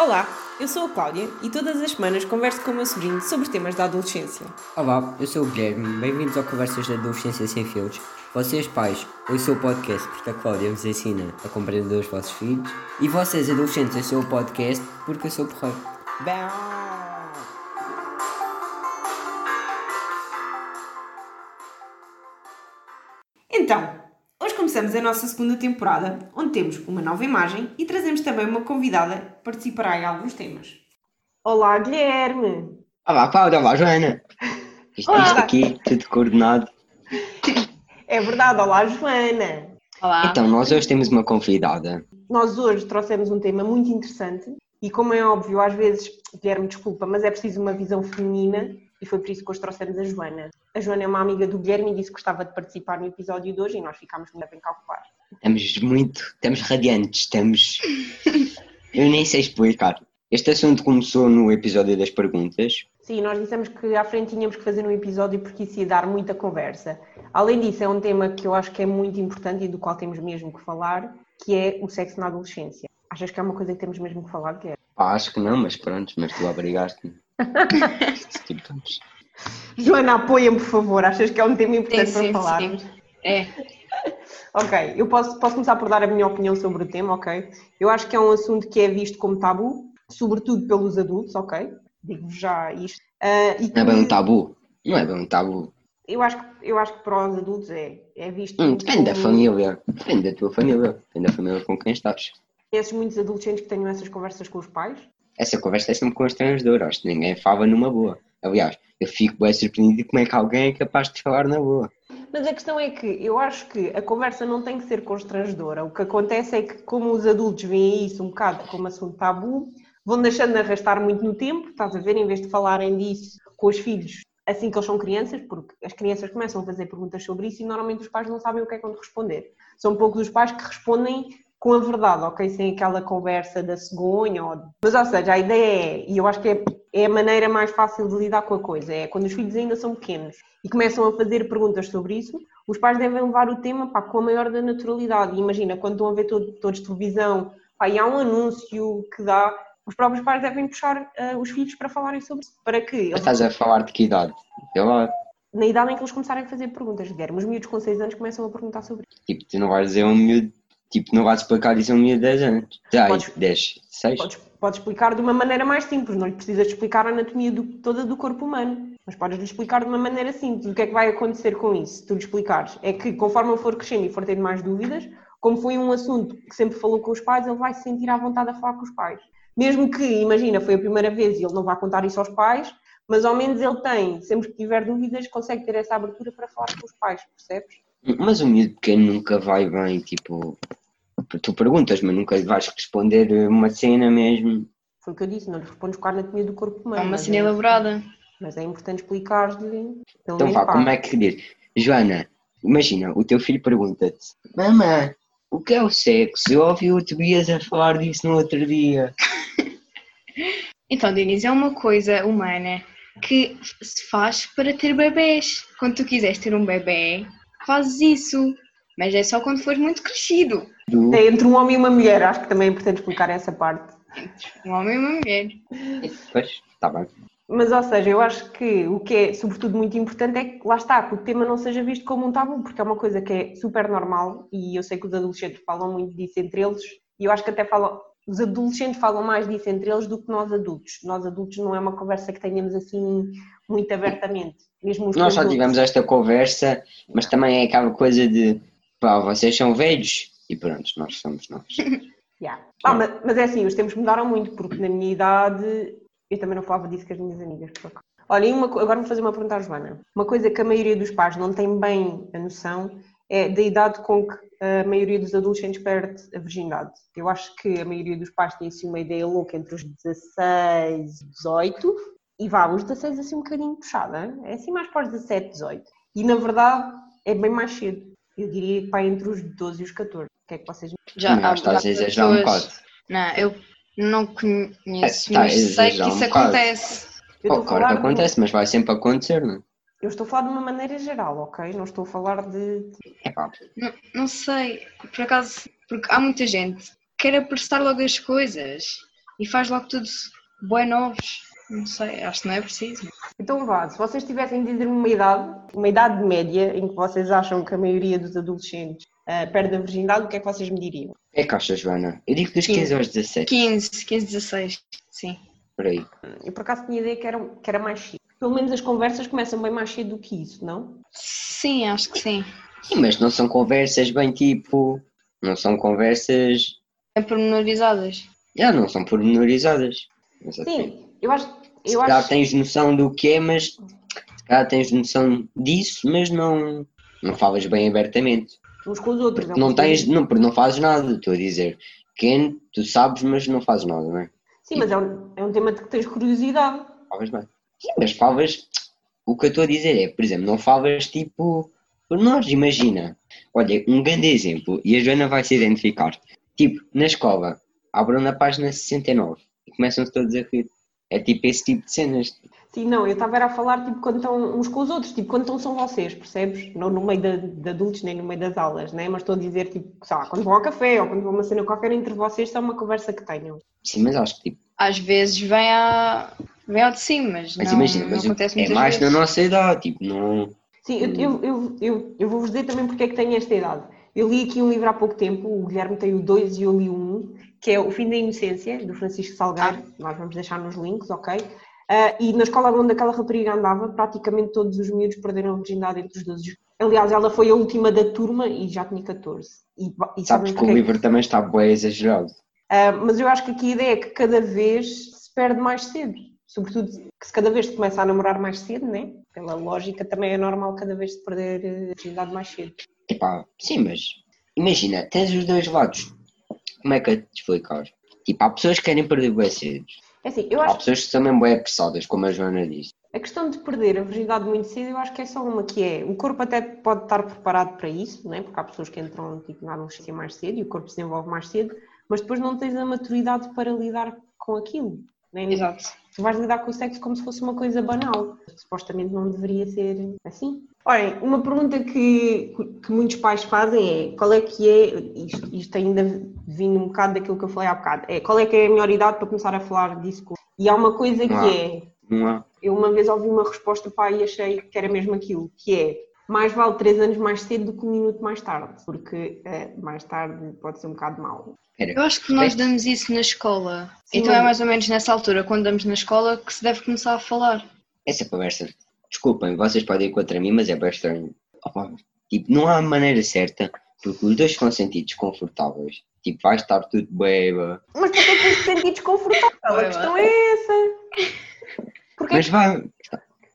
Olá, eu sou a Cláudia e todas as semanas converso com o meu sobrinho sobre temas da adolescência. Olá, eu sou o Guilherme, bem-vindos ao Conversas da Adolescência Sem Filtros. Vocês, pais, ouçam o podcast porque a Cláudia vos ensina a compreender os vossos filhos. E vocês, adolescentes, ouçam o podcast porque eu sou porreiro. Então, começamos a nossa segunda temporada, onde temos uma nova imagem e trazemos também uma convidada que participará em alguns temas. Olá, Guilherme! Olá, Cláudia, olá, Joana. Isto, Olá. isto aqui, tudo coordenado. É verdade, olá, Joana! Olá. Então, nós hoje temos uma convidada. Nós hoje trouxemos um tema muito interessante e, como é óbvio, às vezes, Guilherme, desculpa, mas é preciso uma visão feminina e foi por isso que hoje trouxemos a Joana. A Joana é uma amiga do Guilherme e disse que gostava de participar no episódio de hoje e nós ficámos muito bem calcular. Estamos muito, estamos radiantes, estamos... Eu nem sei explicar. Este assunto começou no episódio das perguntas. Sim, nós dissemos que à frente tínhamos que fazer um episódio porque isso ia dar muita conversa. Além disso, é um tema que eu acho que é muito importante e do qual temos mesmo que falar, que é o sexo na adolescência. Achas que é uma coisa que temos mesmo que falar, Guilherme? Acho que não, mas pronto, mas tu obrigaste-me. Joana, apoia-me, por favor. Achas que é um tema Tem importante para sempre, falar? sempre. É. Ok, eu posso, posso começar por dar a minha opinião sobre o tema, ok? Eu acho que é um assunto que é visto como tabu, sobretudo pelos adultos, ok? Digo-vos já isto. Ah, e Não é bem um que tabu. Não é bem um tabu. eu, acho, que- eu acho que para os adultos é, é visto Hum, depende da como- família. Depende da tua família. Depende da família com quem estás. Conheces muitos adolescentes que tenham essas conversas com os pais? Essa conversa é sempre constrangedora. Acho que ninguém fala numa boa. Aliás, eu fico bem surpreendido como é que alguém é capaz de falar na boa. Mas a questão é que eu acho que a conversa não tem que ser constrangedora. O que acontece é que, como os adultos veem isso um bocado como assunto tabu, vão deixando de arrastar muito no tempo, estás a ver, em vez de falarem disso com os filhos assim que eles são crianças, porque as crianças começam a fazer perguntas sobre isso e normalmente os pais não sabem o que é quando responder. São poucos os pais que respondem com a verdade, ok? Sem aquela conversa da cegonha. Ou... Mas, ou seja, a ideia é, e eu acho que é, é a maneira mais fácil de lidar com a coisa, é quando os filhos ainda são pequenos e começam a fazer perguntas sobre isso, os pais devem levar o tema pá, com a maior da naturalidade. E imagina, quando estão a ver todo, todos televisão pá, e há um anúncio que dá, os próprios pais devem puxar ah, os filhos para falarem sobre isso, para que eles, estás a falar de que idade? Eu na idade em que eles começarem a fazer perguntas, Guilherme, os miúdos com 6 anos começam a perguntar sobre isso. tipo, tu não vais dizer um miúdo, tipo, não vais explicar isso a um miúdo de 10 anos. Já, Podes- 10, 6. Podes, podes explicar de uma maneira mais simples, não lhe precisas explicar a anatomia do- toda do corpo humano, mas podes lhe explicar de uma maneira simples. O que é que vai acontecer com isso? Se tu lhe explicares, é que conforme ele for crescendo e for tendo mais dúvidas, como foi um assunto que sempre falou com os pais, ele vai se sentir à vontade a falar com os pais. Mesmo que, imagina, foi a primeira vez e ele não vai contar isso aos pais, mas ao menos ele tem, sempre que tiver dúvidas, consegue ter essa abertura para falar com os pais, percebes? Mas o miúdo pequeno nunca vai bem, tipo, tu perguntas, mas nunca vais responder uma cena mesmo. Foi o que eu disse, não lhe respondes com a anatomia do corpo É humano. uma mas cena é- elaborada. Mas é importante explicar-lhe. Então vá, pá. como é que diz? Joana, imagina, o teu filho pergunta-te, mamãe, o que é o sexo? Eu ouvi o Tobias a falar disso no outro dia. Então, Denise, é uma coisa humana que se faz para ter bebés. Quando tu quiseres ter um bebê, fazes isso. Mas é só quando fores muito crescido. Do... É entre um homem e uma mulher, acho que também é importante explicar essa parte. Um homem e uma mulher. Pois, está bem. Mas, ou seja, eu acho que o que é, sobretudo, muito importante é que, lá está, que o tema não seja visto como um tabu, porque é uma coisa que é super normal e eu sei que os adolescentes falam muito disso entre eles e eu acho que até falam, os adolescentes falam mais disso entre eles do que nós adultos. Nós adultos não é uma conversa que tenhamos assim muito abertamente. Mesmo Nós já tivemos esta conversa, mas também é aquela coisa de, pá, vocês são velhos e pronto, nós somos nós. Yeah. Ah, mas, mas é assim, os tempos mudaram muito, porque na minha idade eu também não falava disso com as minhas amigas. por acaso. Olha, uma, agora vou fazer uma pergunta à Joana. Uma coisa que a maioria dos pais não tem bem a noção é da idade com que a maioria dos adolescentes perde a virgindade. Eu acho que a maioria dos pais tem assim uma ideia louca entre os 16 e 18 e vá, os 16 assim um bocadinho puxada, é assim mais para os 17, 18. E na verdade é bem mais cedo. Eu diria para entre os 12 e os 14. O que é que vocês Já Não, há- estás já a exagerar um bocado. Não, eu não conheço, Está a mas sei que um isso bocado. acontece. Eu Oh, claro que falar de- acontece, mas vai sempre acontecer, não Eu estou a falar de uma maneira geral, ok? Não estou a falar de. é? pá, Não, não sei, por acaso, porque há muita gente que quer apressar logo as coisas. e faz logo tudo bem novos. Não sei, acho que não é preciso. Então vá, se vocês tivessem de dizer uma idade, uma idade média em que vocês acham que a maioria dos adolescentes uh, perde a virgindade, o que é que vocês me diriam? É que achas, Joana? Eu digo dos 15 aos 17. 15, 15, 16, sim. Por aí. Eu por acaso tinha ideia que era, que era mais cedo. Pelo menos as conversas começam bem mais cedo do que isso, não? Sim, acho que sim. Sim, mas não são conversas bem tipo. Não são conversas. É pormenorizadas. Já, não são pormenorizadas. Sim, eu acho. Se Eu calhar acho... tens noção do que é, mas. Se calhar tens noção disso, mas não. Não falas bem abertamente. uns com os outros. Porque não tens. Não, porque não fazes nada, estou a dizer. Quem tu sabes, mas não fazes nada, não é? Sim, mas é um, é um tema de que tens curiosidade. Falas bem. Sim, mas falas. O que eu estou a dizer é, por exemplo, não falas tipo. Por nós, imagina. Olha, um grande exemplo, e a Joana vai se identificar. Tipo, na escola, abram na página 69 e começam-se todos a rir. É tipo esse tipo de cenas. Sim, não, eu estava era a falar tipo quando estão uns com os outros, tipo quando estão são vocês, percebes? Não no meio de, de adultos nem no meio das aulas, né? Mas estou a dizer tipo, sei lá, quando vão ao café ou quando vão a uma cena qualquer entre vocês, só uma conversa que tenham. Sim, mas acho que tipo. Às vezes vem, a... vem ao de cima, mas, Mas não, imagina, não mas acontece é mais vezes. na nossa idade, tipo, não. Sim, eu, eu, eu, eu, eu vou-vos dizer também porque é que tenho esta idade. Eu li aqui um livro há pouco tempo, o Guilherme tem o 2 e eu li o 1, que é O Fim da Inocência, do Francisco Salgueiro, nós vamos deixar nos links, ok? Ah, e na escola onde aquela rapariga andava, praticamente todos os miúdos perderam a virgindade entre os 12 Aliás, ela foi a última da turma e já tinha 14. E, e Sabes que o é livro também está bem exagerado. Ah, mas eu acho que aqui a ideia é que cada vez se perde mais cedo. Sobretudo que se cada vez se começa a namorar mais cedo, né? Pela lógica também é normal cada vez se perder eh, a virgindade mais cedo. Epá, sim, mas imagina, tens os dois lados. Como é que eu te explicar? Tipo, há pessoas que querem perder bem cedo. É assim, eu Há acho que pessoas que são mesmo bem apressadas, como a Joana disse. a questão de perder a virgindade muito cedo, eu acho que é só uma que é, o corpo até pode estar preparado para isso, né? Porque há pessoas que entram tipo, na adolescência mais cedo e o corpo se desenvolve mais cedo, mas depois não tens a maturidade para lidar com aquilo. Né? Exato. Tu vais lidar com o sexo como se fosse uma coisa banal. Supostamente não deveria ser assim. Olhem, uma pergunta que, que muitos pais fazem é qual é que é, isto, isto ainda vindo um bocado daquilo que eu falei há bocado, é qual é que é a melhor idade para começar a falar disso? E há uma coisa que Não há. é, eu uma vez ouvi uma resposta pá e achei que era mesmo aquilo, que é mais vale três anos mais cedo do que um minuto mais tarde, porque eh, mais tarde pode ser um bocado mau. Eu acho que nós damos isso na escola. Sim, então é mais ou menos nessa altura, quando damos na escola, que se deve começar a falar. essa conversa, desculpem, vocês podem ir contra mim, mas é bem estranho. Opa, tipo, não há maneira certa, porque os dois ficam sentir desconfortáveis. Tipo, vai estar tudo bem, bá. Mas porquê que tens de sentir desconfortável? A questão é essa. Porquê mas vai.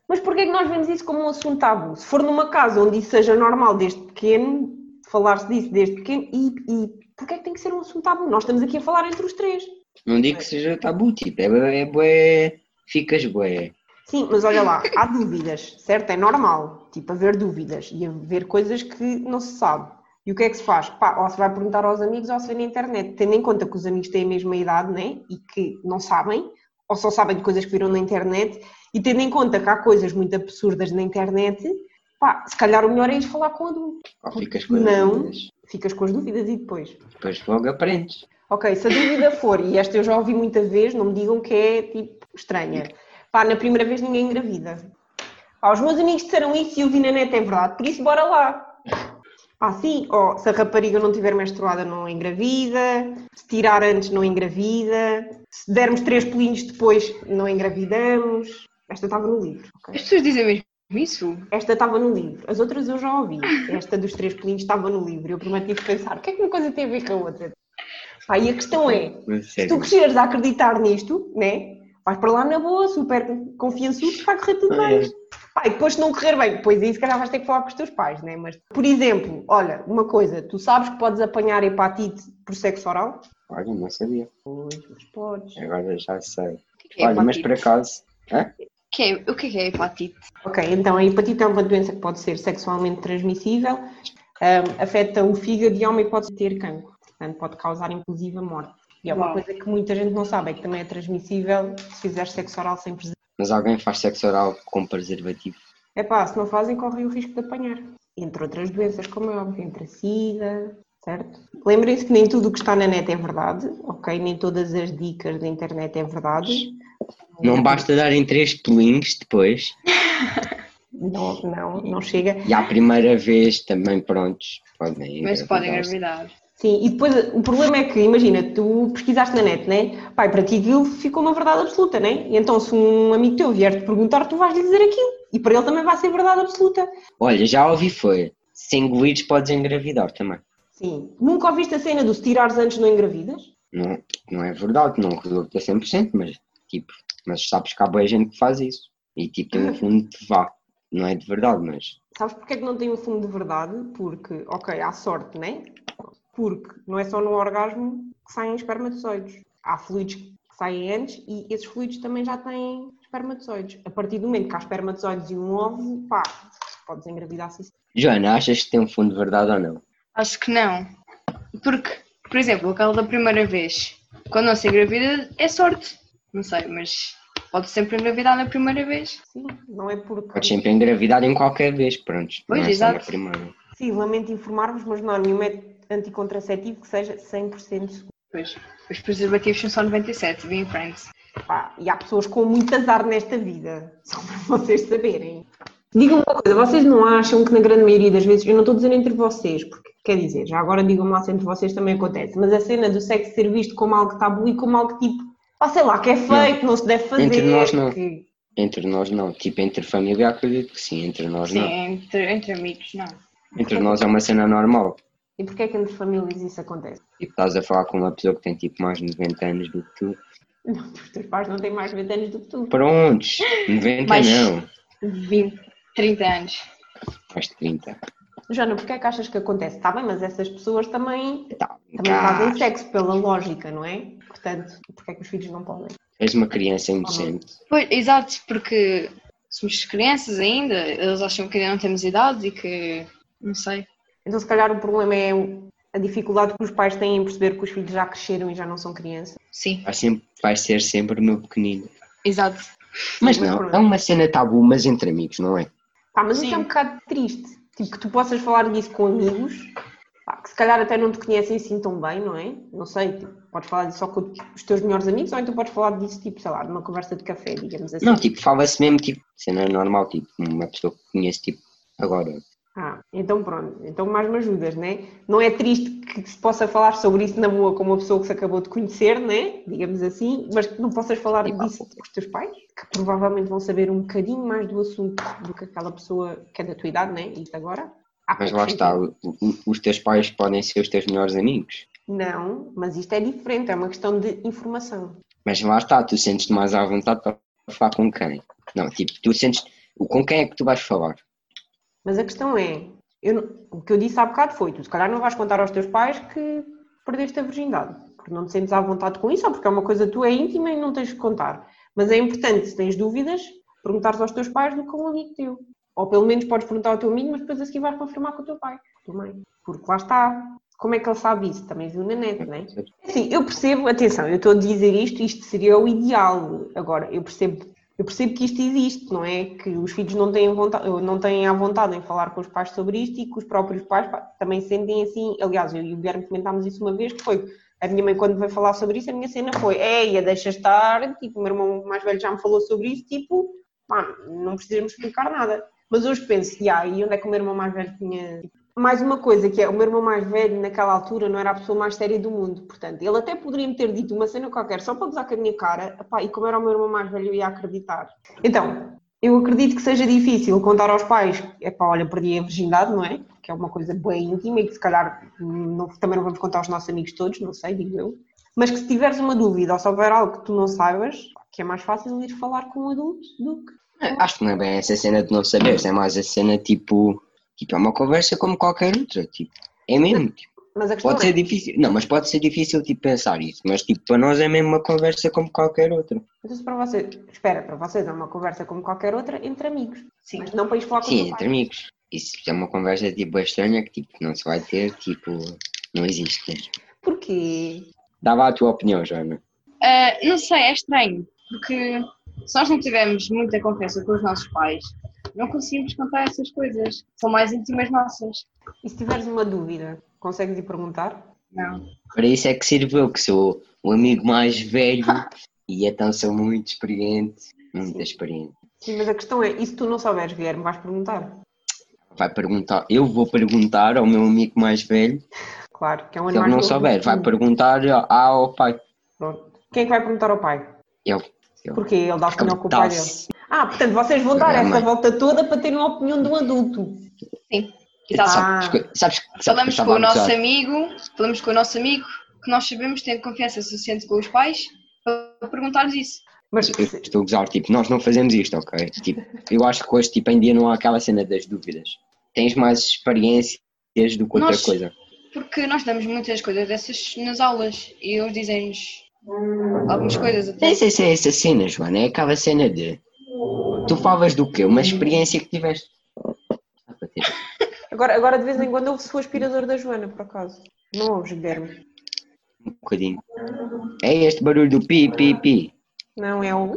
Mas porquê que nós vemos isso como um assunto tabu? Se for numa casa onde isso seja normal desde pequeno, falar-se disso desde pequeno, e, e porquê que tem que ser um assunto tabu? Nós estamos aqui a falar entre os três. Não digo que seja tabu, tipo, é bué, é bué, ficas bué. Sim, mas olha lá, há dúvidas, certo? É normal, tipo, haver dúvidas e haver coisas que não se sabe. E o que é que se faz? Pá, ou se vai perguntar aos amigos ou se vê na internet, tendo em conta que os amigos têm a mesma idade, né? E que não sabem, ou só sabem de coisas que viram na internet, e tendo em conta que há coisas muito absurdas na internet, pá, se calhar o melhor é ir falar com o adulto. Ou ficas com as Não. dúvidas. Ficas com as dúvidas e depois. Depois logo aprendes. Ok, se a dúvida for, e esta eu já ouvi muita vez, não me digam que é tipo estranha. Pá, na primeira vez ninguém engravida. Pá, os meus amigos disseram isso e eu vi na net, é verdade, por isso bora lá. Pá, sim, ó, se a rapariga não tiver menstruada não engravida, se tirar antes não engravida, se dermos três pulinhos depois não engravidamos. Esta estava no livro, ok? As pessoas dizem mesmo isso? Esta estava no livro, as outras eu já ouvi. Esta dos três pulinhos estava no livro. Eu prometi pensar, o que é que uma coisa tem a ver com a outra? Pá, e a questão é, se sério. tu cresceres a acreditar nisto, né? Vais para lá na boa, super confiançudo, vai correr tudo Ah, bem. é. E depois se não correr bem, depois aí se calhar vais ter que falar com os teus pais, né? Mas, por exemplo, olha, uma coisa, tu sabes que podes apanhar hepatite por sexo oral? Olha, não sabia. Pois, mas podes. Agora já sei. O que é Olha, mas por acaso. Hã? Que é- o que é que é hepatite? Ok, então a hepatite é uma doença que pode ser sexualmente transmissível, ahm, afeta o fígado e homem pode ter cancro, portanto pode causar inclusive a morte. E é uma Uau. coisa que muita gente não sabe, é que também é transmissível se fizeres sexo oral sem preservativo. Mas alguém faz sexo oral com preservativo. É pá, se não fazem, correm o risco de apanhar. Entre outras doenças, como é óbvio, entre a SIDA, certo? Lembrem-se que nem tudo o que está na net é verdade, ok? Nem todas as dicas da internet é verdade. Não basta darem três links depois. Não, não, não chega. E à primeira vez também, prontos, podem Mas podem engravidar. Sim, e depois o problema é que, imagina, tu pesquisaste na net, né? Pai, para ti aquilo ficou uma verdade absoluta, né? E então se um amigo teu vier te perguntar, tu vais lhe dizer aquilo. E para ele também vai ser verdade absoluta. Olha, já ouvi foi. Se engolires podes engravidar também. Sim. Nunca ouviste a cena do se tirares antes não engravidas? Não, não é verdade, não resulta 100%, mas tipo, mas sabes que há boa gente que faz isso. E tipo, tem um fundo de vá. Não é de verdade, mas Sabes porque é que não tem um fundo de verdade? Porque, ok, há sorte, né? Porque não é só no orgasmo que saem espermatozoides. Há fluidos que saem antes e esses fluidos também já têm espermatozoides. A partir do momento que há espermatozoides e um óvulo, pá, podes engravidar se Joana, achas que tem um fundo de verdade ou não? Acho que não. Porque, por exemplo, aquela da primeira vez, quando não se engravida, é sorte. Não sei, mas pode sempre engravidar na primeira vez. Sim, não é porque. Podes sempre engravidar em qualquer vez, pronto. Pois, não é exato. primeira. Sim, lamento informar-vos, mas não há nenhum método anticontraceptivo que seja 100% seguro. Pois, os preservativos são só 97, vi em Friends. Pá, e há pessoas com muito azar nesta vida, só para vocês saberem. Digam-me uma coisa, vocês não acham que na grande maioria das vezes, eu não estou dizendo entre vocês, porque quer dizer, já agora digam-me lá se entre vocês também acontece, mas a cena do sexo ser visto como algo tabu e como algo tipo, pá, sei lá, que é feito, não, se deve fazer. Entre nós, não. que- Entre nós não. Tipo, entre família acredito que sim, entre nós Sim, não. entre, entre amigos, não. Entre nós é uma cena normal. E porquê é que entre famílias isso acontece? Tipo, estás a falar com uma pessoa que tem tipo mais de 90 anos do que tu. Não, os teus pais não têm mais de 20 anos do que tu. Prontos, 90 Mas- não. 20, 30 anos. Faz 30. Joana, porquê é que achas que acontece? Está bem, mas essas pessoas também, Tá, também fazem sexo pela lógica, não é? Portanto, porquê é que os filhos não podem? és uma criança inocente. Pois, exato, porque somos crianças ainda, eles acham que ainda não temos idade e que. não sei. Então, se calhar, o problema é a dificuldade que os pais têm em perceber que os filhos já cresceram e já não são crianças. Sim, Vai, sempre, vai ser sempre o meu pequenino. exato. Mas não, é uma cena tabu, mas entre amigos, não é? Pá, mas Sim. isso é um bocado triste. Tipo, que tu possas falar disso com amigos, pá, que se calhar até não te conhecem assim tão bem, não é? Não sei, tipo, podes falar disso só com os teus melhores amigos, ou então podes falar disso, tipo, sei lá, numa conversa de café, digamos assim. Não, tipo, fala-se mesmo, tipo, cena normal, tipo, uma pessoa que conhece, tipo, agora. Ah, então pronto, então mais me ajudas, né? Não é triste que se possa falar sobre isso na boa com uma pessoa que se acabou de conhecer, né? Digamos assim, mas que não possas falar Sim, disso com os teus pais, que provavelmente vão saber um bocadinho mais do assunto do que aquela pessoa que é da tua idade, né? Isso agora. há Mas lá está, sentido. o- o- os teus pais podem ser os teus melhores amigos. Não, mas isto é diferente, é uma questão de informação. Mas lá está, tu sentes-te mais à vontade para falar com quem? Não, tipo, tu sentes. Com quem é que tu vais falar? Mas a questão é, eu o que eu disse há bocado foi, tu se calhar não vais contar aos teus pais que perdeste a virgindade, porque não te sentes à vontade com isso, ou porque é uma coisa tua íntima e não tens de contar. Mas é importante, se tens dúvidas, perguntares aos teus pais do que um amigo teu. Ou pelo menos podes perguntar ao teu amigo, mas depois a seguir vais confirmar com o teu pai, com a tua mãe. Porque lá está. Como é que ele sabe isso? Também viu na net, não é? Sim, eu percebo, atenção, eu estou a dizer isto, isto seria o ideal. Agora, eu percebo, eu percebo que isto existe, não é? Que os filhos não têm, vontade, não têm a vontade em falar com os pais sobre isto e que os próprios pais também sentem assim. Aliás, eu e o Guilherme comentámos isso uma vez, que foi a minha mãe, quando veio falar sobre isso, a minha cena foi: Eia, deixa estar. Tipo, o meu irmão mais velho já me falou sobre isso, tipo, pá, não precisamos explicar nada. Mas hoje penso, e aí, onde é que o meu irmão mais velho tinha. Mais uma coisa que é, o meu irmão mais velho naquela altura não era a pessoa mais séria do mundo, portanto, ele até poderia me ter dito uma cena qualquer só para gozar com a minha cara, epá, e como era o meu irmão mais velho eu ia acreditar. Então, eu acredito que seja difícil contar aos pais, epá, olha, perdi a virgindade, não é? Que é uma coisa bem íntima e que se calhar não- também não vamos contar aos nossos amigos todos, não sei, digo eu. Mas que se tiveres uma dúvida ou se houver algo que tu não saibas, que é mais fácil ir falar com um adulto do que Acho que não é bem essa cena de não saberes, é mais a cena tipo. Tipo, é uma conversa como qualquer outra. Tipo, é mesmo. Tipo, Mas a questão pode é, ser difícil. Não, mas pode ser difícil tipo, pensar isso. Mas tipo, para nós é mesmo uma conversa como qualquer outra. então para vocês, espera, para vocês é uma conversa como qualquer outra entre amigos, Sim. mas não para ir falar com o Sim, entre pai. amigos. Isso é uma conversa tipo estranha que tipo, não se vai ter, tipo, não existe mesmo. Porquê? Dava a tua opinião, Joana. Ah, não sei, é estranho, porque se nós não tivermos muita confiança com os nossos pais, não conseguimos contar essas coisas. São mais íntimas nossas. E se tiveres uma dúvida, consegues ir perguntar? Não. Para isso é que sirvo eu, que sou o amigo mais velho e então sou muito experiente, muito experiente. Sim, mas a questão é, e se tu não souberes, Guilherme, vais perguntar? Vai perguntar, eu vou perguntar ao meu amigo mais velho, Claro, que é um se ele não souber, vai perguntar ao pai. Pronto. Quem é que vai perguntar ao pai? Eu. eu. Porquê? Ele dá opinião com o pai dele. Ah, portanto, vocês vão dar essa volta toda para terem uma opinião de um adulto. Sim, exato. Ah. Sabes, Falamos com o nosso amigo, falamos com o nosso amigo que nós sabemos ter confiança suficiente com os pais para perguntar-lhes isso. Mas Eu estou a gozar, tipo, nós não fazemos isto, ok? Tipo, eu acho que hoje, tipo, em dia não há aquela cena das dúvidas. Tens mais experiências do que outra Nós- coisa. Porque nós damos muitas coisas dessas nas aulas e eles dizem-nos algumas coisas até. Se é essa cena, Joana, é aquela cena de. Tu falas do quê? Uma experiência que tiveste. Agora, agora de vez em quando ouve-se o aspirador da Joana, por acaso. Não ouves, Guilherme? Um bocadinho. É este barulho do pi, pi, pi. Não, é o...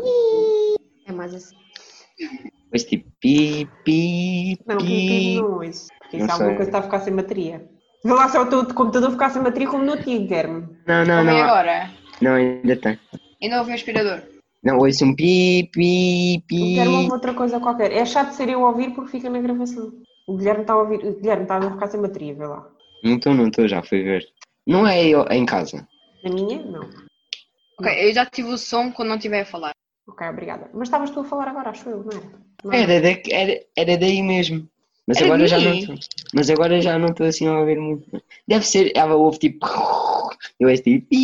É mais assim. Este tipo pi, pi, Não, pipi pi. não ouço. Porque Não isso é alguma coisa que está a ficar sem bateria. Vê lá se é o teu computador ficar sem bateria como no antigo, Guilherme. Não, não, Como é não. agora? Não, ainda tem. Ainda houve um aspirador. Não, ouço um pi, pi, pi. Guilherme ouve outra coisa qualquer. É chato ser eu a ouvir porque fica na gravação. O Guilherme está a ouvir. O Guilherme está a ficar sem bateria, vê lá. Não estou, não estou, já fui ver. Não é eu em casa. Na minha? Não. Ok, eu já tive o som quando não estiver a falar. Ok, obrigada. Mas estavas tu a falar agora, acho eu, não era? Não é? Era, da, era, era daí mesmo. Mas Era agora já não estou. Mas agora já não estou assim a ouvir muito. Deve ser, ela ouve tipo. Eu és tipo.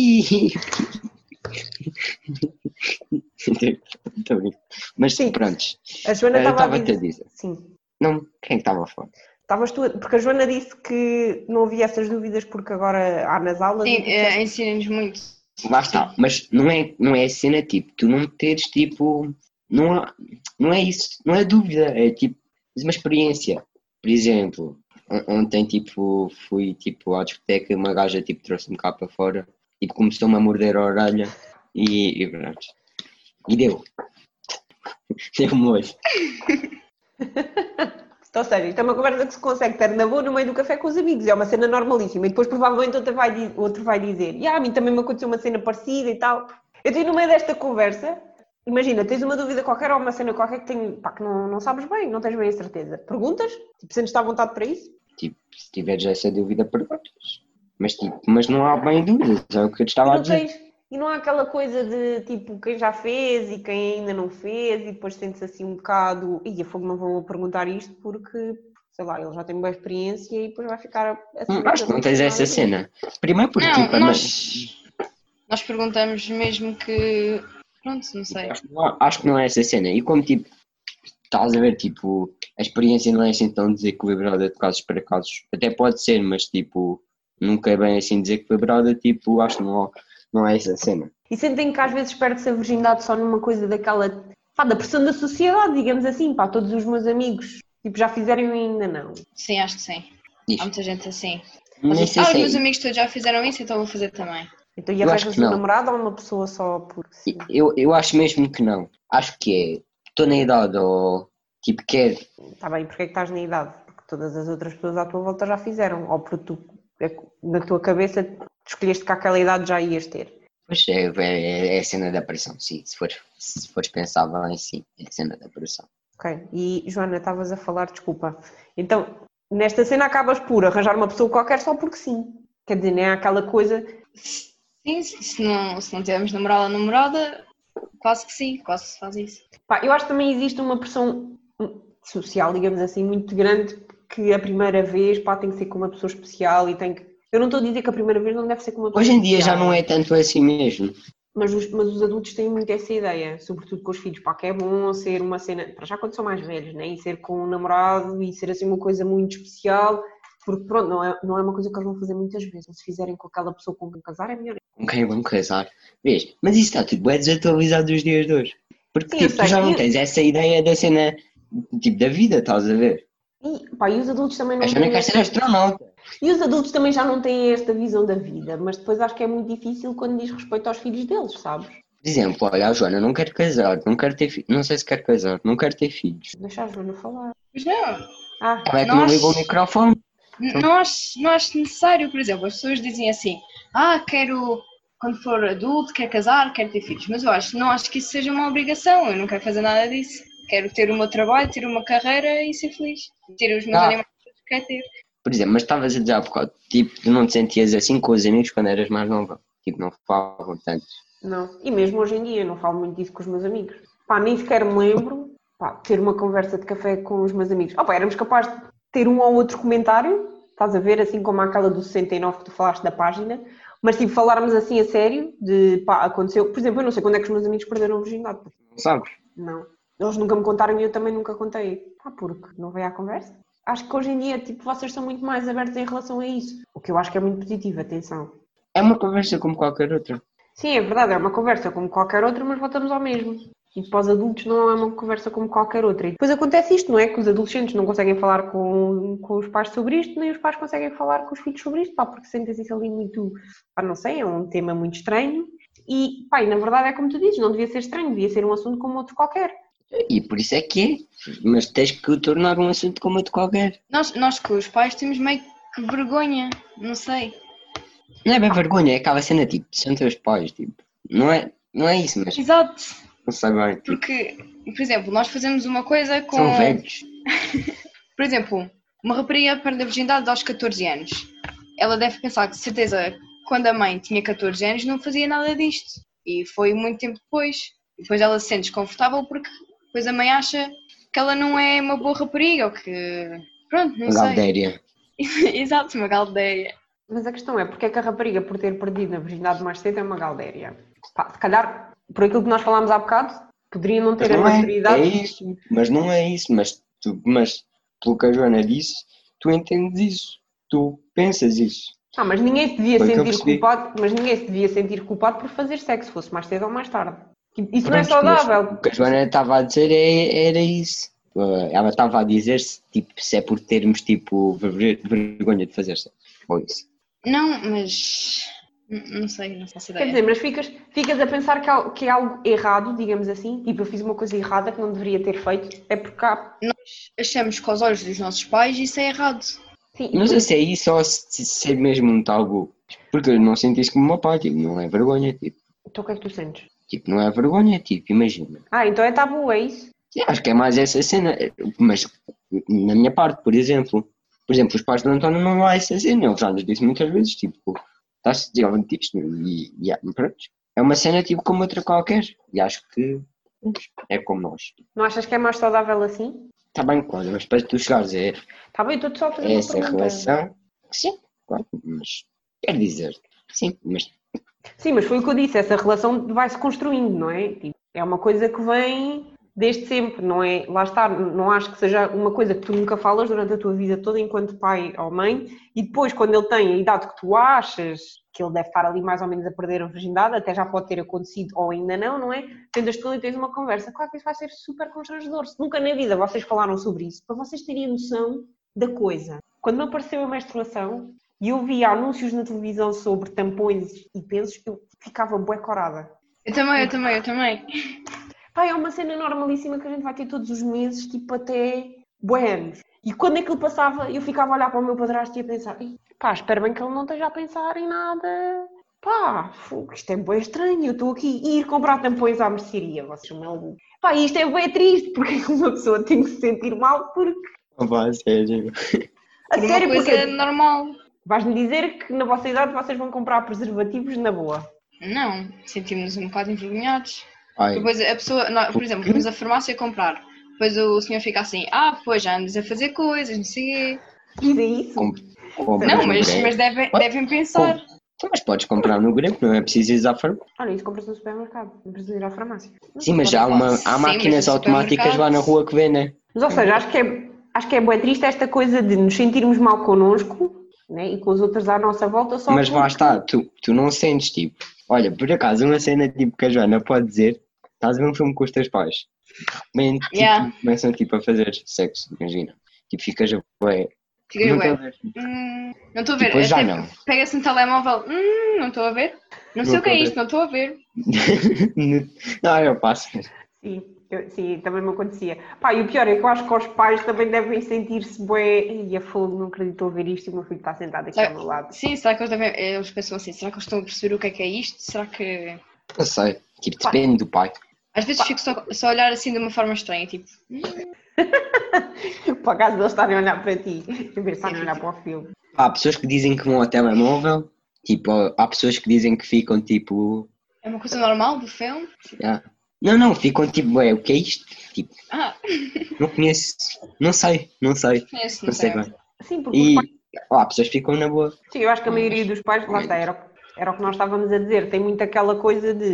Mas Sim. pronto. A Joana estava a estava-te a dizer. dizer. Sim. Não, quem é que estava a falar? Estavas tu, a- porque a Joana disse que não havia essas dúvidas porque agora há nas aulas. Sim, e disseste- ensina-nos muito. Lá está, mas não é, não é a cena tipo, tu não teres tipo, não, há- não é isso, não é dúvida, é tipo, uma experiência. Por exemplo, on- ontem tipo, fui tipo à discoteca e uma gaja tipo trouxe-me cá para fora, tipo começou-me a morder a orelha e, pronto. E deu. Deu-me olho. Ou seja, isto é uma conversa que se consegue ter na boa no meio do café com os amigos, é uma cena normalíssima. E depois provavelmente outro vai, outro vai dizer, e a mim também me aconteceu uma cena parecida e tal. Eu tenho no meio desta conversa, imagina, tens uma dúvida qualquer ou uma cena qualquer que, tem, pá, que não, não sabes bem, não tens bem a certeza. Perguntas? Tipo, sentes-te à vontade para isso? Tipo, se tiveres essa dúvida, perguntas. Mas tipo, mas não há bem dúvidas, é o que eu te estava a dizer. tens, e não há aquela coisa de tipo quem já fez e quem ainda não fez, e depois sentes assim um bocado, e a fogo não vou perguntar isto porque, sei lá, ele já tem boa experiência e depois vai ficar assim. Acho que não tens essa cena. Primeiro porque Não, tipo, nós, nós perguntamos mesmo que. Pronto, não sei. Acho que, não, acho que não é essa cena. E como tipo, estás a ver, tipo, a experiência não é assim tão desequilibrada de casos para casos. Até pode ser, mas tipo, nunca é bem assim desequilibrada, tipo, acho que não, não é essa cena. E sentem que às vezes perde-se a virgindade só numa coisa daquela, pá, da pressão da sociedade, digamos assim, pá, todos os meus amigos, tipo, já fizeram e ainda não. Sim, acho que sim. Diz. Há muita gente assim. Mas, ah, os é- meus amigos todos já fizeram isso, então vou fazer também. Então, e arranjas que um namorado ou uma pessoa só porque sim? eu, eu acho mesmo que não. Acho que é, estou na idade ou tipo, quer. Está bem, porque é que estás na idade? Porque todas as outras pessoas à tua volta já fizeram, ou porque tu, é na tua cabeça, escolheste que àquela idade já ias ter. Pois é, é, é a cena da pressão, sim. Se fores, se fores pensar bem, sim, é a cena da pressão. Ok, e Joana, estavas a falar, desculpa. Então, nesta cena acabas por arranjar uma pessoa qualquer só porque sim. Quer dizer, nem é aquela coisa. Sim, se se não, se não tivermos namorado ou namorada, quase que sim, quase que se faz isso. Pá, eu acho que também existe uma pressão social, digamos assim, muito grande que a primeira vez pá, tem que ser com uma pessoa especial e tem que. Eu não estou a dizer que a primeira vez não deve ser com uma pessoa Hoje em dia já não é tanto assim mesmo. Mas os, mas os adultos têm muito essa ideia, sobretudo com os filhos, pá, que é bom ser uma cena, para já quando são mais velhos, né? E ser com um namorado e ser assim uma coisa muito especial, porque pronto, não é, não é uma coisa que eles vão fazer muitas vezes. Se fizerem com aquela pessoa com quem casar, é melhor. com quem vão casar. Vês? Mas isso está tudo bem desatualizado dos dias de hoje. Porque Sim, tipo, tu já não tens essa ideia da cena tipo da vida, estás a ver? E, pá, e os adultos também não A Joana quer ser astronauta. E os adultos também já não têm esta visão da vida, mas depois acho que é muito difícil quando diz respeito aos filhos deles, sabes? Por exemplo, olha, a Joana não quer casar, não quer ter filhos, não sei se quer casar, não quer ter filhos. Deixa a Joana falar. Mas não, Ah, Ela é que Não liga o microfone. não acho, não acho necessário, por exemplo, as pessoas dizem assim, ah, quero quando for adulto, quer casar, quer ter filhos. Mas eu acho, não acho que isso seja uma obrigação. Eu não quero fazer nada disso. Quero ter o meu trabalho, ter uma carreira e ser feliz. Ter os meus Ah. animais que eu quero ter. Por exemplo, mas estavas a dizer há bocado, tipo, tu não te sentias assim com os amigos quando eras mais nova? Tipo, não falavam tanto. Não. E mesmo hoje em dia, não falo muito disso com os meus amigos. Pá, nem sequer me lembro, pá, ter uma conversa de café com os meus amigos. Opa, éramos capazes de ter um ou outro comentário, estás a ver, assim como aquela do 69 que tu falaste da página, mas tipo, falarmos assim a sério, de pá, aconteceu. Por exemplo, eu não sei quando é que os meus amigos perderam a virgindade. Não sabes? Não. Eles nunca me contaram e eu também nunca contei. Pá, porque não veio à conversa. Acho que hoje em dia, tipo, vocês são muito mais abertos em relação a isso. O que eu acho que é muito positivo, atenção. É uma conversa como qualquer outra. Sim, é verdade, é uma conversa como qualquer outra, mas voltamos ao mesmo. E para os adultos não é uma conversa como qualquer outra. E depois acontece isto, não é? Que os adolescentes não conseguem falar com, com os pais sobre isto, nem os pais conseguem falar com os filhos sobre isto, pá, porque sentem-se ali muito, pá, não sei, é um tema muito estranho. E, pá, e na verdade é como tu dizes, não devia ser estranho, devia ser um assunto como outro qualquer. E por isso é que é. Mas tens que o tornar um assunto como outro qualquer. Nós, nós com os pais temos meio que vergonha. Não sei. Não é bem vergonha, é aquela cena tipo, são teus pais, tipo. Não é, não é isso, mas Exato. não sei bem. Tipo, Porque, por exemplo, nós fazemos uma coisa com. são velhos. Por exemplo, uma rapariga perde a virgindade aos 14 anos. Ela deve pensar que, de certeza, quando a mãe tinha 14 anos, não fazia nada disto. E foi muito tempo depois. E depois ela se sente desconfortável porque depois a mãe acha que ela não é uma boa rapariga ou que. Pronto, não sei. Galdéria. Exato, uma galdeia. Mas a questão é, porque é que a rapariga, por ter perdido a virgindade mais cedo, é uma galdéria? Pá, se calhar, por aquilo que nós falámos há bocado, poderia não ter Mas a não é, maturidade. é isso. Mas não é isso. Mas, tu, mas pelo que a Joana disse, tu entendes isso. Tu pensas isso. Ah, mas ninguém se devia Foi sentir culpado, mas ninguém se devia sentir culpado por fazer sexo, fosse mais cedo ou mais tarde. Isso não é Pronto, saudável. O que a Joana estava a dizer é- era isso. Ela estava a dizer se, tipo, se é por termos tipo, ver- vergonha de fazer sexo. Ou isso. Não, mas. Não sei, não faço Quer ideia. dizer, mas ficas, ficas a pensar que, al- que é algo errado, digamos assim, tipo, eu fiz uma coisa errada que não deveria ter feito, é porque há. Achamos que aos olhos dos nossos pais isso é errado. Sim, Não sei se é isso ou se, se é mesmo um tabu. Porque eu não senti isso como uma pai, tipo, não é vergonha, tipo, então o que é que tu sentes? Tipo, não é vergonha, tipo, imagina. Ah, então é tabu, é isso? Sim, acho que é mais essa cena, mas na minha parte, por exemplo, por exemplo, os pais do António não há essa cena, ele já nos disse muitas vezes, tipo, estás desenvolvendo disto, e, e é, pronto, é uma cena tipo como outra qualquer, e acho que é como nós. Não achas que é mais saudável assim? Está bem, claro, mas para tu chegares a Está bem, estou-te só fazer essa relação, sim, claro, mas quer dizer, sim, mas Sim, mas foi o que eu disse, essa relação vai-se construindo, não é? Tipo, é uma coisa que vem desde sempre, não é? Lá está, não acho que seja uma coisa que tu nunca falas durante a tua vida toda enquanto pai ou mãe, e depois, quando ele tem a idade que tu achas que ele deve estar ali mais ou menos a perder a virgindade, até já pode ter acontecido ou ainda não, não é? Tentas tu e tens uma conversa, claro que isso vai ser super constrangedor. Se nunca na vida vocês falaram sobre isso, para vocês terem noção da coisa. Quando me apareceu a menstruação, e eu via anúncios na televisão sobre tampões e pensos, eu ficava bué corada. Eu também, eu também, eu também. Pá, é uma cena normalíssima que a gente vai ter todos os meses, tipo até bué anos. E quando aquilo passava, eu ficava a olhar para o meu padrasto e a pensar, "Ih, pá, espero bem que ele não esteja a pensar em nada. Pá, fogo, isto é bué estranho, eu estou aqui a ir comprar tampões à mercearia, vocês são malucos. Pá, isto é bué triste, porque uma pessoa tem que se sentir mal, porque... não vai sério. A sério, coisa porque normal. Vais-me dizer que na vossa idade vocês vão comprar preservativos na boa. Não, sentimos-nos um bocado envergonhados. Ai, Depois a pessoa, não, por exemplo, vamos à farmácia comprar. Depois o senhor fica assim, ah, pois já andas a fazer coisas, não sei quê. Diz é isso. com- compras Não, mas, mas devem, devem pensar. Então, mas podes comprar no Grep, não é preciso ir à farmácia. Olha, isso compras no supermercado, não precisas ir à farmácia. Sim, mas já há, uma, Sim, há máquinas no automáticas lá na rua que vendem. Mas ou seja, acho que é, acho que é bué triste esta coisa de nos sentirmos mal connosco né, e com os outros à nossa volta só Mas lá porque- está, tu, tu não sentes tipo. Olha, por acaso, uma cena tipo que a Joana pode dizer: estás a ver um filme com os teus pais. De repente tipo, Yeah. começam tipo, a fazer sexo, imagina. Tipo, ficas a bué. Fica Nunca ué, vês. hum, não estou a ver. Depois já não. Pega-se um telemóvel, hum, não estou a ver. Não sei o que é isto, não estou a ver. não, eu passo. Sim, eu- sim, também me acontecia. Pá, e o pior é que eu acho que os pais também devem sentir-se bué. E a fogo, não acredito a ouvir isto e o meu filho está sentado aqui Sabe- ao meu lado. Sim, será que eles, devem, eles pensam assim? Será que eles estão a perceber o que é que é isto? Será que. Não sei. Tipo, depende do pai. Às vezes fico só, só a olhar assim de uma forma estranha, tipo. Por acaso eles estarem a olhar para ti, em vez de estarem a olhar para o filme. Há pessoas que dizem que vão ao telemóvel. Tipo, há pessoas que dizem que ficam tipo. É uma coisa normal do filme? ah, Não, não, ficam tipo, ué, o que é isto? Tipo, Ah, não conheço. Não sei, não sei. conheço, Não sei bem. Sim, porque E pais- ó, há pessoas ficam na boa. sim, eu acho que a maioria dos pais, lá está, era, o- era o que nós estávamos a dizer, tem muito aquela coisa de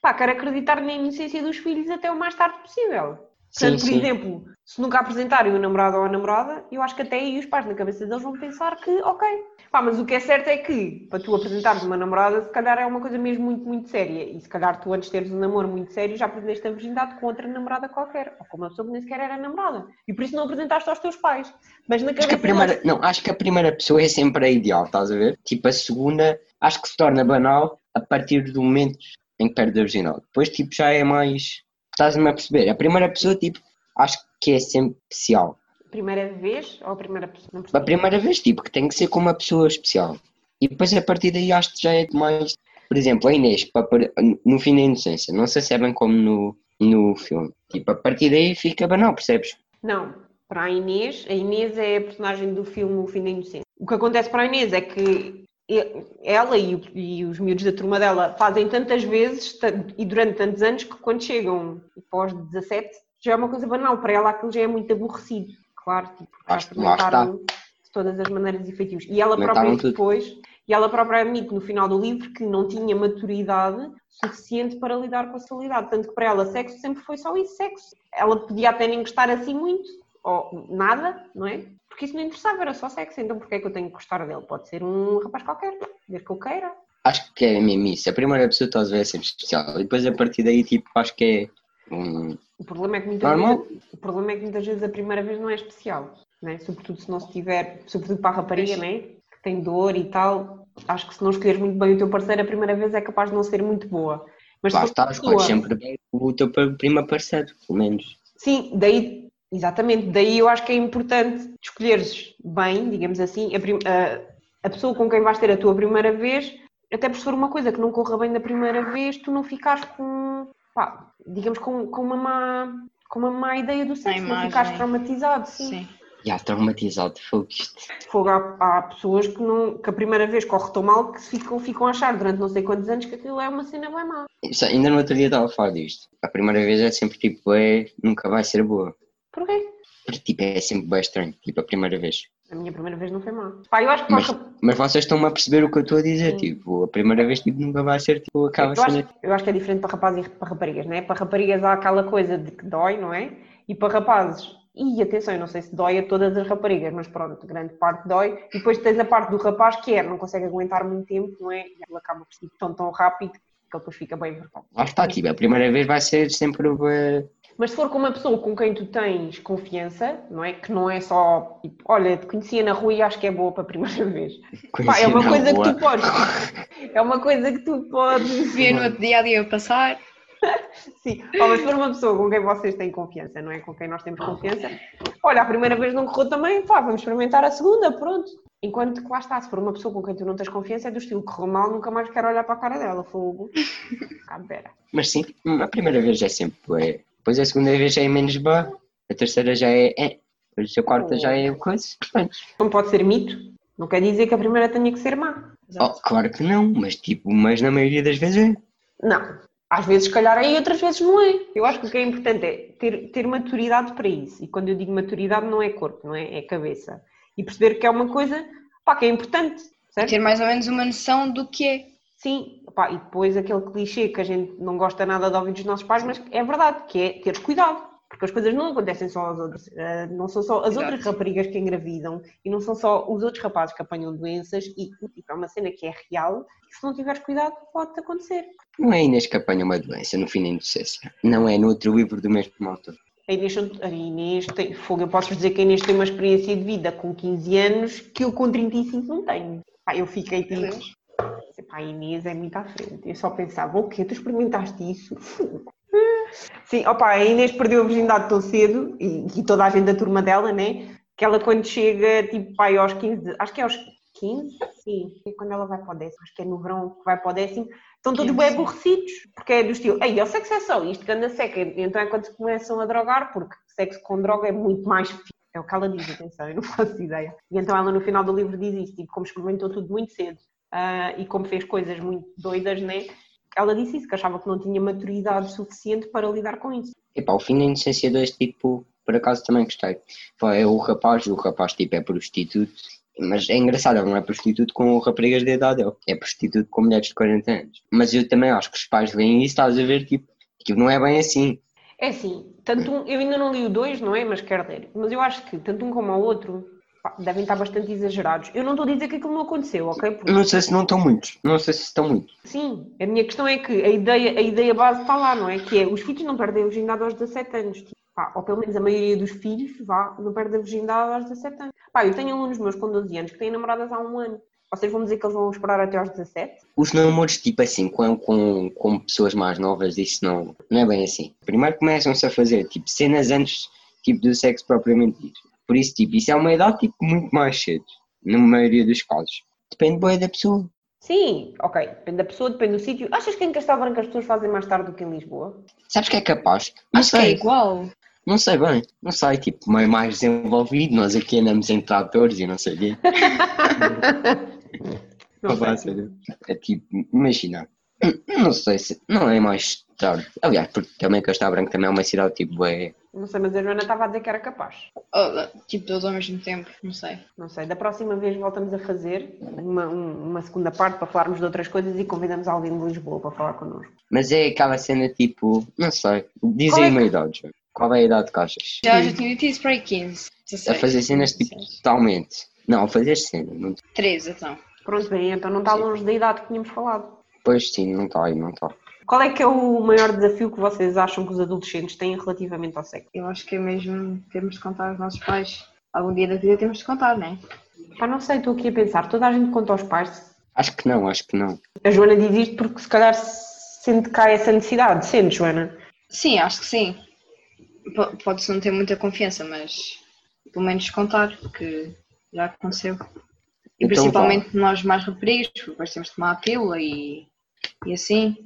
pá, quero acreditar na inocência dos filhos até o mais tarde possível. Sim, Portanto, por sim. exemplo, se nunca apresentarem o namorado ou a namorada, eu acho que até aí os pais na cabeça deles vão pensar que, ok. Pá, mas o que é certo é que, para tu apresentares uma namorada, se calhar é uma coisa mesmo muito, muito séria. E se calhar tu, antes de teres um namoro muito sério, já perdeste a virgindade com outra namorada qualquer. Ou com uma pessoa que nem sequer era namorada. E por isso não apresentaste aos teus pais. Mas na Acho que cabeça a primeira, deles- não, acho que a primeira pessoa é sempre a ideal, estás a ver? Tipo, a segunda, acho que se torna banal a partir do momento em que perde a virgindade. Depois, tipo, já é mais. Estás-me a perceber? A primeira pessoa, tipo, acho que é sempre especial. Primeira vez ou a primeira pessoa? Não A primeira vez, tipo, que tem que ser com uma pessoa especial. E depois, a partir daí, acho que já é mais. Por exemplo, a Inês, no fim da inocência, não se é bem como no, no filme. Tipo, a partir daí fica banal, percebes? Não, para a Inês, a Inês é a personagem do filme O Fim da Inocência. O que acontece para a Inês é que ela e, e os miúdos da turma dela fazem tantas vezes e durante tantos anos que quando chegam pós 17 já é uma coisa banal. Para ela aquilo já é muito aborrecido. Claro, tipo, Acho que lá de todas as maneiras efetivos. E ela própria depois, e ela própria admite no final do livro que não tinha maturidade suficiente para lidar com a solidão. Tanto que para ela sexo sempre foi só isso, sexo. Ela podia até nem gostar assim muito, ou nada, não é? Porque isso não interessava, era só sexo. Então porquê é que eu tenho que gostar dele? Pode ser um rapaz qualquer, desde que eu queira. Acho que é mesmo isso. A primeira pessoa, estás a ver, é sempre especial. E depois, a partir daí, tipo, acho que é. Um... O problema é que muitas Normal. vezes, o problema é que muitas vezes a primeira vez não é especial, né? Sobretudo se não se tiver, sobretudo para a rapariga, Pois. né? Que tem dor e tal. Acho que se não escolheres muito bem o teu parceiro, a primeira vez é capaz de não ser muito boa. Mas Lá está, escolhes sempre bem o teu primo parceiro, pelo menos. Sim, daí, exatamente, daí eu acho que é importante escolheres bem, digamos assim, a, prim- a- a pessoa com quem vais ter a tua primeira vez, até por se for uma coisa que não corra bem da primeira vez, tu não ficares com, pá, digamos, com, com uma má, com uma má ideia do sexo, não ficares traumatizado, sim. Sim. Já, traumatizado, foi isto. Fogo, há, há pessoas que, não, que a primeira vez corre tão mal que se ficam, ficam a achar durante não sei quantos anos que aquilo é uma cena bem má. Isso, ainda no outro dia estava a falar disto. A primeira vez é sempre tipo, é, nunca vai ser boa. Porquê? Porque tipo, é sempre bem estranho, tipo, a primeira vez. A minha primeira vez não foi má. Pá, eu acho que Mas, mas vocês estão-me a perceber o que eu estou a dizer, Sim. tipo, a primeira vez tipo, nunca vai ser, tipo, acaba eu, acho, sendo... eu acho que é diferente para rapazes e para raparigas, não é? Para raparigas há aquela coisa de que dói, não é? E para rapazes, e atenção, eu não sei se dói a todas as raparigas, mas pronto, grande parte dói. E depois tens a parte do rapaz que é, não consegue aguentar muito tempo, não é? E ele acaba por ser tão, tão rápido que ele depois fica bem vertado. Lá está, tipo, a primeira vez vai ser sempre bué- Mas se for com uma pessoa com quem tu tens confiança, não é? Que não é só, tipo, olha, te conhecia na rua e acho que é boa para a primeira vez. Pá, é uma coisa que rua. tu podes. É uma coisa que tu podes. Ver no outro dia a dia passar. Sim, Ó, mas se for uma pessoa com quem vocês têm confiança, não é? Com quem nós temos confiança, olha, a primeira vez não correu também, pá, vamos experimentar a segunda, pronto. Enquanto que lá está, se for uma pessoa com quem tu não tens confiança, é do estilo correu mal, nunca mais quero olhar para a cara dela, fogo. Ah, pera. Mas sim, a primeira vez é sempre. Depois a segunda vez já é menos boa, a terceira já é... é. Depois a quarta já é coisa. Pronto. Não pode ser mito, não quer dizer que a primeira tenha que ser má. Oh, claro que não, mas tipo, mas na maioria das vezes é. Não. Às vezes, se calhar, é e outras vezes não é. Eu acho que o que é importante é ter, ter maturidade para isso. E quando eu digo maturidade, não é corpo, não é? É cabeça. E perceber que é uma coisa pá, que é importante, certo? Ter mais ou menos uma noção do que é. Sim, pá, e depois aquele clichê que a gente não gosta nada de ouvir dos nossos pais, mas é verdade, que é ter cuidado. Porque as coisas não acontecem só aos outros. eh, não são só as Exato. outras raparigas que engravidam e não são só os outros rapazes que apanham doenças e tipo, é uma cena que é real e se não tiveres cuidado pode acontecer. Não é Inês que apanha uma doença no fim da inocência. Não é no outro livro do mesmo autor. A Inês, a Inês tem, fogo, eu posso dizer que a Inês tem uma experiência de vida com 15 anos que eu com 35 não tenho. Pá, eu fiquei tipo, a Inês é muito à frente. Eu só pensava, o quê? Tu experimentaste isso? Sim, opa, a Inês perdeu a virgindade tão cedo, e, e toda a gente da turma dela, né? Que ela quando chega, tipo, pai aos 15, acho que é aos 15, sim, é quando ela vai para o décimo, acho que é no verão que vai para o décimo, estão todos bem aborrecidos, porque é do estilo, ei, o sexo é só isto, que anda seca, então é quando se começam a drogar, porque sexo com droga é muito mais. É o que ela diz, atenção, eu não faço ideia. E então ela no final do livro diz isso, tipo, como experimentou tudo muito cedo uh, e como fez coisas muito doidas, né? Ela disse isso, que achava que não tinha maturidade suficiente para lidar com isso. Epá, o fim da inocência 2, tipo, por acaso também gostei. Foi o rapaz, o rapaz tipo é prostituto, mas é engraçado, ele não é prostituto com raparigas de idade é prostituto com mulheres de 40 anos. Mas eu também acho que os pais veem isso, estás a ver, tipo, que não é bem assim. É assim, tanto um, eu ainda não li o dois, não é? Mas quero ler. Mas eu acho que tanto um como o outro pá, devem estar bastante exagerados. Eu não estou a dizer que aquilo não aconteceu, ok? Porque... Não sei se não estão muitos. Não sei se estão muitos. Sim, a minha questão é que a ideia, a ideia base está lá, não é? Que é os filhos não perdem a virgindade aos 17 anos. Pá, ou pelo menos a maioria dos filhos vá, não perde a virgindade aos 17 anos. Pá, eu tenho alunos meus com 12 anos que têm namoradas há um ano. Vocês vão dizer que eles vão esperar até aos 17? Os namoros, tipo assim, com, com, com pessoas mais novas, isso não, não é bem assim. Primeiro começam-se a fazer, tipo, cenas antes, tipo, do sexo propriamente dito. Por isso, tipo, isso é uma idade, tipo, muito mais cedo. Na maioria dos casos. Depende bem da pessoa. Sim, ok. Depende da pessoa, depende do sítio. Achas que em Castelo Branco as pessoas fazem mais tarde do que em Lisboa? Sabes que é capaz? Não Acho sei. que é igual. Não sei bem. Não sei, tipo, meio mais desenvolvido. Nós aqui andamos em tratores e não sei o quê. Não sei. sério. É tipo, imagina, não sei se, não é mais tarde. Aliás, porque também Castelo Branco também é uma cidade tipo, é, Não sei, mas a Joana estava a dizer que era capaz. Oh, tipo, todos ao mesmo tempo, não sei. Não sei, da próxima vez voltamos a fazer uma, um- uma segunda parte para falarmos de outras coisas e convidamos alguém de Lisboa para falar connosco. mas é aquela cena tipo, não sei, dizem é uma que- idade, João. qual é a idade que achas? Já, já tinha dito isso para aí 15, A 16. fazer cenas tipo, 17. totalmente, não, a fazer cena, não, 13, então. Pronto, bem, então não está longe da idade que tínhamos falado. pois sim, não está aí, não está. Qual é que é o maior desafio que vocês acham que os adolescentes têm relativamente ao sexo? Eu acho que é mesmo termos de contar aos nossos pais. Algum dia da vida temos de contar, não é? Pá, não sei, estou aqui a pensar, toda a gente conta aos pais. Acho que não, acho que não. A Joana diz isto porque se calhar sente cá essa necessidade, sente, Joana? Sim, acho que sim. Pode-se não ter muita confiança, mas pelo menos contar que já aconteceu. E Então principalmente nós mais raparigas, porque depois temos de tomar a pílula e, e assim.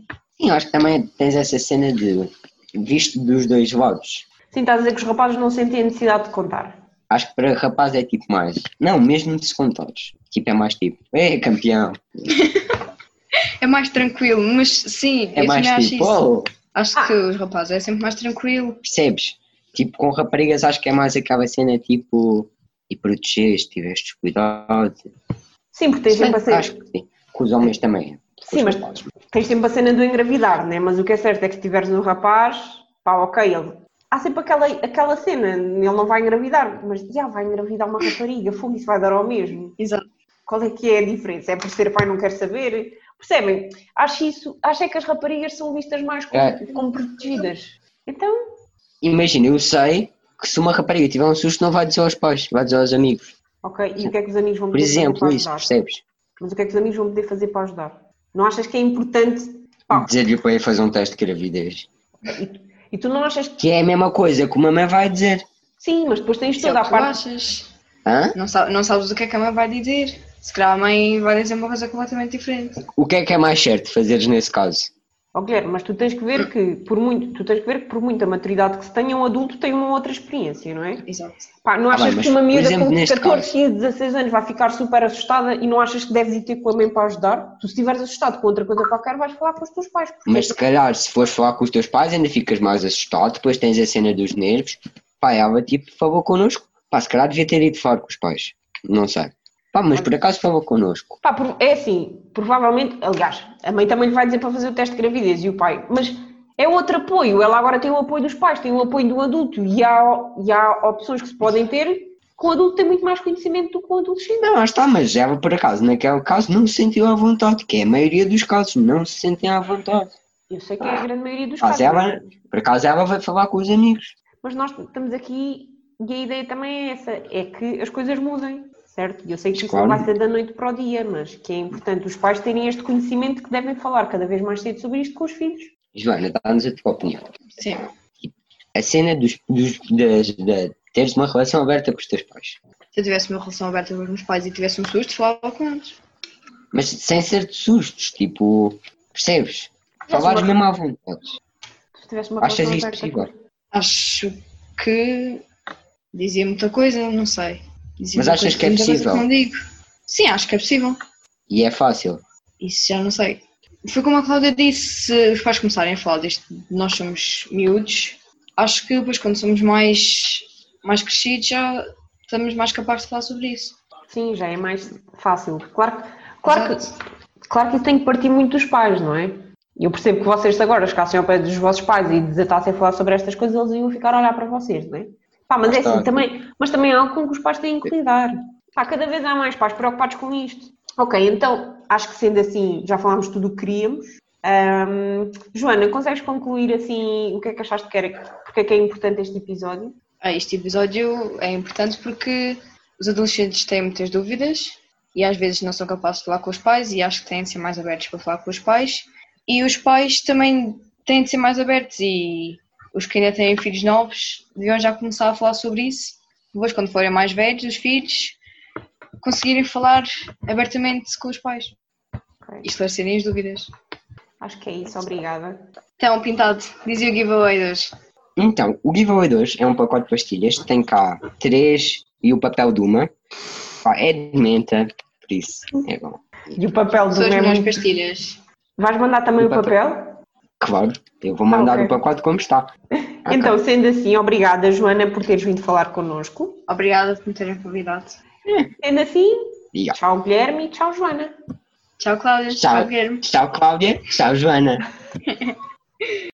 Sim, acho que também tens essa cena de, visto dos dois lados. Sim, estás a dizer que os rapazes não sentem a necessidade de contar. Acho que para rapaz é tipo mais. Não, mesmo de se contares. Tipo, é mais tipo, é campeão. É mais tranquilo, mas sim, É eu mais também acho tipo, isso. oh, Acho Ah. que os rapazes é sempre mais tranquilo. percebes? Tipo, com raparigas acho que é mais aquela cena tipo, e protegeste, tiveste cuidado. Sim, porque tens sempre a cena, Acho que sim. Com os homens também. Sim, mas- rapazes. tens sempre a cena do engravidar, né? Mas o que é certo é que se tiveres um rapaz, pá, ok, ele... Há sempre aquela, aquela cena, ele não vai engravidar, mas já vai engravidar uma rapariga, fogo, isso vai dar ao mesmo. Exato. Qual é que é a diferença? É por ser pai não quer saber? Percebem? Acho isso, acho é que as raparigas são vistas mais como, É. como protegidas. Então, Imagina, eu sei que se uma rapariga tiver um susto não vai dizer aos pais, vai dizer aos amigos. ok, e o que é que os amigos vão Por poder fazer exemplo, para isso, ajudar? percebes? Mas o que é que os amigos vão poder fazer para ajudar? Não achas que é importante? Dizer-lhe para ir fazer um teste de gravidez. e tu não achas que Que é a mesma coisa que uma mãe vai dizer. sim, mas depois tens é toda a parte. achas. Hã? Não, não sabes o que é que a mãe vai dizer. Se calhar a mãe vai dizer uma coisa completamente diferente. O que é que é mais certo fazeres nesse caso? Ó Guilherme, mas tu tens que ver que por muito, tu tens que ver que por muita maturidade que se tenha, um adulto tem uma outra experiência, não é? Exato. Pá, não Ah, achas bem, mas, que uma por miúda exemplo, com neste 14, caso- 15, 16 anos vai ficar super assustada e não achas que deves ir ter com a mãe para ajudar? Tu se estiveres assustado com outra coisa qualquer, vais falar com os teus pais. porque- Mas se calhar, se fores falar com os teus pais, ainda ficas mais assustado. Depois tens a cena dos nervos. Pá, ela tipo, falou connosco. Pá, se calhar devia ter ido falar com os pais. Não sei. Pá, mas por acaso falou connosco. Pá, é assim, provavelmente, aliás, a mãe também lhe vai dizer para fazer o teste de gravidez e o pai, mas é outro apoio, ela agora tem o apoio dos pais, tem o apoio do adulto e há, e há opções que se podem ter que o adulto tem muito mais conhecimento do que o adolescente. Não, lá está, mas ela por acaso, naquele caso, não se sentiu à vontade. Que é a maioria dos casos, não se sentem à vontade. Eu sei que é a grande maioria dos casos, ela, por acaso, ela vai falar com os amigos. mas nós estamos aqui e a ideia também é essa, é que as coisas mudem, certo? E eu sei que isso Claro. não vai ser da noite para o dia, mas que é importante os pais terem este conhecimento que devem falar cada vez mais cedo sobre isto com os filhos. Joana, dá-nos a tua opinião. Sim. A cena dos, dos, das, da, teres uma relação aberta com os teus pais. Se eu tivesse uma relação aberta com os meus pais e tivesse um susto, falava com eles. Mas sem ser de sustos, tipo, percebes? Falares uma- mesmo à vontade. Se tivesse uma Achas relação isso aberta possível? Acho que dizia muita coisa, não sei. Dizia Mas achas que é possível? não digo. Sim, acho que é possível. E é fácil. Isso já não sei. Foi como a Cláudia disse, se os pais começarem a falar disto, nós somos miúdos, acho que depois quando somos mais, mais crescidos já estamos mais capazes de falar sobre isso. Sim, já é mais fácil. Claro, que- claro, que, claro que isso tem que partir muito dos pais, não é? Eu percebo que vocês agora chegassem ao pé dos vossos pais e desatassem a falar sobre estas coisas, eles iam ficar a olhar para vocês, não é? Pá, mas Lá é assim, também, mas também é algo com que os pais têm que lidar. Pá, cada vez há mais pais preocupados com isto. Ok, então, acho que sendo assim, já falámos tudo o que queríamos. Ahm, Joana, consegues concluir assim o que é que achaste que era, porque é que é importante este episódio? Ah, Este episódio é importante porque os adolescentes têm muitas dúvidas e às vezes não são capazes de falar com os pais e acho que têm de ser mais abertos para falar com os pais. E os pais também têm de ser mais abertos e os que ainda têm filhos novos deviam já começar a falar sobre isso. Depois, quando forem mais velhos, os filhos conseguirem falar abertamente com os pais Ok, e esclarecerem as dúvidas. Acho que é isso, obrigada. Então, pintado, dizia o giveaway de hoje. Então, o giveaway de hoje é um pacote de pastilhas, tem cá três e o papel de uma. É de menta, por isso é bom. E o papel do São as memo. melhores pastilhas. Vais mandar também O o papel? Claro, eu vou mandar ok. o pacote como está. Então, sendo assim, obrigada, Joana, por teres vindo falar connosco. Obrigada por me terem convidado. Sendo assim, ó, tchau, Guilherme e tchau, Joana. Tchau, Cláudia. Tchau. Tchau, Guilherme. Tchau, Cláudia. Tchau, Joana.